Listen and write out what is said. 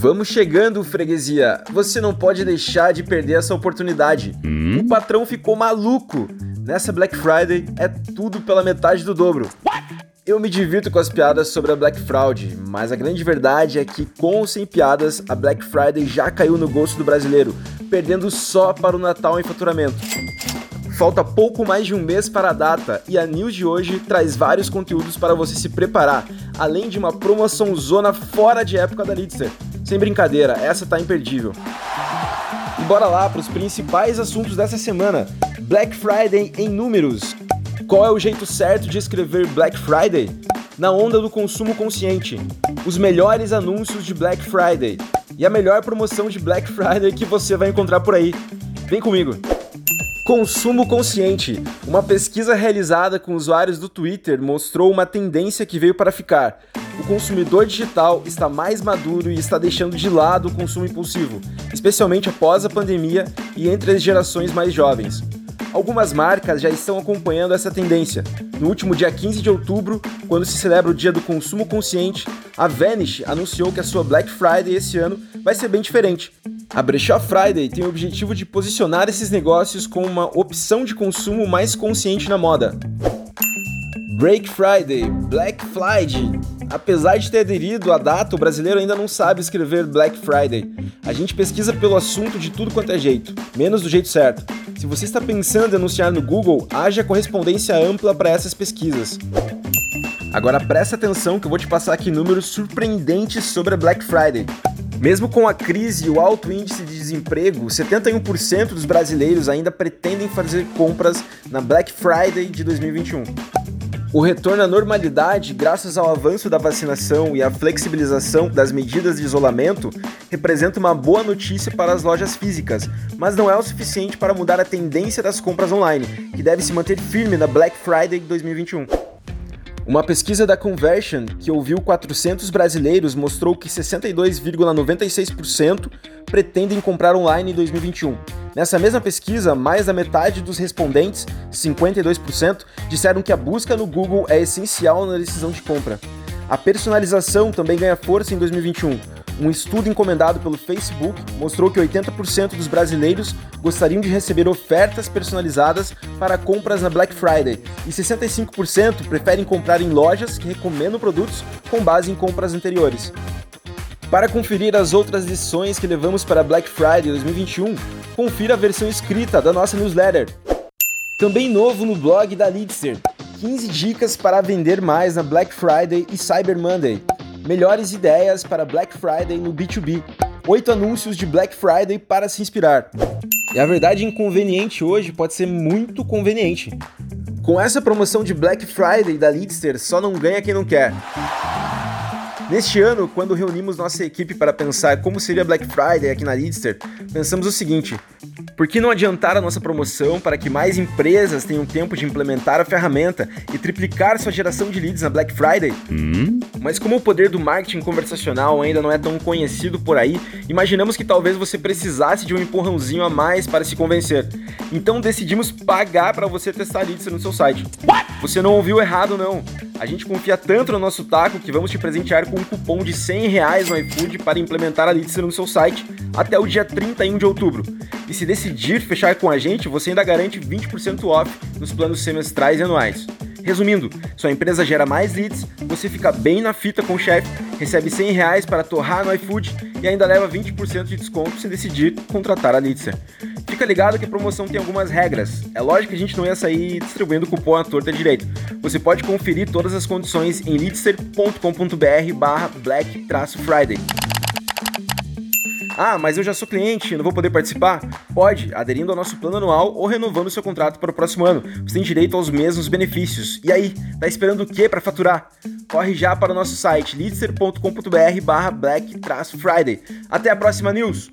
Vamos chegando, freguesia. Você não pode deixar de perder essa oportunidade. Hum? O patrão ficou maluco. Nessa Black Friday é tudo pela metade do dobro. Eu me divirto com as piadas sobre a Black Fraud, mas a grande verdade é que, com ou sem piadas, a Black Friday já caiu no gosto do brasileiro, perdendo só para o Natal em faturamento. Falta pouco mais de um mês para a data e a news de hoje traz vários conteúdos para você se preparar, além de uma promoção zona fora de época da Lidster. Sem brincadeira, essa tá imperdível. E bora lá para os principais assuntos dessa semana. Black Friday em números. Qual é o jeito certo de escrever Black Friday? Na onda do consumo consciente. Os melhores anúncios de Black Friday. E a melhor promoção de Black Friday que você vai encontrar por aí. Vem comigo! Consumo consciente. Uma pesquisa realizada com usuários do Twitter mostrou uma tendência que veio para ficar. O consumidor digital está mais maduro e está deixando de lado o consumo impulsivo, especialmente após a pandemia e entre as gerações mais jovens. Algumas marcas já estão acompanhando essa tendência. No último dia 15 de outubro, quando se celebra o Dia do Consumo Consciente, a Vanish anunciou que a sua Black Friday esse ano vai ser bem diferente. A Brechó Friday tem o objetivo de posicionar esses negócios como uma opção de consumo mais consciente na moda. Break Friday, Black Friday. Apesar de ter aderido à data, o brasileiro ainda não sabe escrever Black Friday. A gente pesquisa pelo assunto de tudo quanto é jeito, menos do jeito certo. Se você está pensando em anunciar no Google, haja correspondência ampla para essas pesquisas. Agora presta atenção que eu vou te passar aqui números surpreendentes sobre a Black Friday. Mesmo com a crise e o alto índice de desemprego, 71% dos brasileiros ainda pretendem fazer compras na Black Friday de 2021. O retorno à normalidade, graças ao avanço da vacinação e à flexibilização das medidas de isolamento, representa uma boa notícia para as lojas físicas, mas não é o suficiente para mudar a tendência das compras online, que deve se manter firme na Black Friday 2021. Uma pesquisa da Conversion, que ouviu 400 brasileiros, mostrou que 62,96% pretendem comprar online em 2021. Nessa mesma pesquisa, mais da metade dos respondentes, 52%, disseram que a busca no Google é essencial na decisão de compra. A personalização também ganha força em 2021. Um estudo encomendado pelo Facebook mostrou que 80% dos brasileiros gostariam de receber ofertas personalizadas para compras na Black Friday e 65% preferem comprar em lojas que recomendam produtos com base em compras anteriores. Para conferir as outras lições que levamos para Black Friday 2021, confira a versão escrita da nossa newsletter. Também novo no blog da Lidster, 15 dicas para vender mais na Black Friday e Cyber Monday. Melhores ideias para Black Friday no B2B. 8 anúncios de Black Friday para se inspirar. E a verdade inconveniente hoje pode ser muito conveniente. Com essa promoção de Black Friday da Leadster, só não ganha quem não quer. Neste ano, quando reunimos nossa equipe para pensar como seria Black Friday aqui na Leadster, pensamos o seguinte: por que não adiantar a nossa promoção para que mais empresas tenham tempo de implementar a ferramenta e triplicar sua geração de leads na Black Friday? Hum? Mas como o poder do marketing conversacional ainda não é tão conhecido por aí, imaginamos que talvez você precisasse de um empurrãozinho a mais para se convencer. Então decidimos pagar para você testar leads no seu site. Você não ouviu errado não. A gente confia tanto no nosso taco que vamos te presentear com um cupom de 100 reais no iFood para implementar a Litzer no seu site até o dia 31 de outubro. E se decidir fechar com a gente, você ainda garante 20% off nos planos semestrais e anuais. Resumindo, sua empresa gera mais leads, você fica bem na fita com o chefe, recebe 100 reais para torrar no iFood e ainda leva 20% de desconto se decidir contratar a Litzer. Fica ligado que a promoção tem algumas regras. É lógico que a gente não ia sair distribuindo cupom à torta direito. Você pode conferir todas as condições em litster.com.br barra black-friday. Ah, mas eu já sou cliente, não vou poder participar? Pode, aderindo ao nosso plano anual ou renovando seu contrato para o próximo ano. Você tem direito aos mesmos benefícios. E aí, tá esperando o que para faturar? Corre já para o nosso site litster.com.br barra black-friday. Até a próxima news!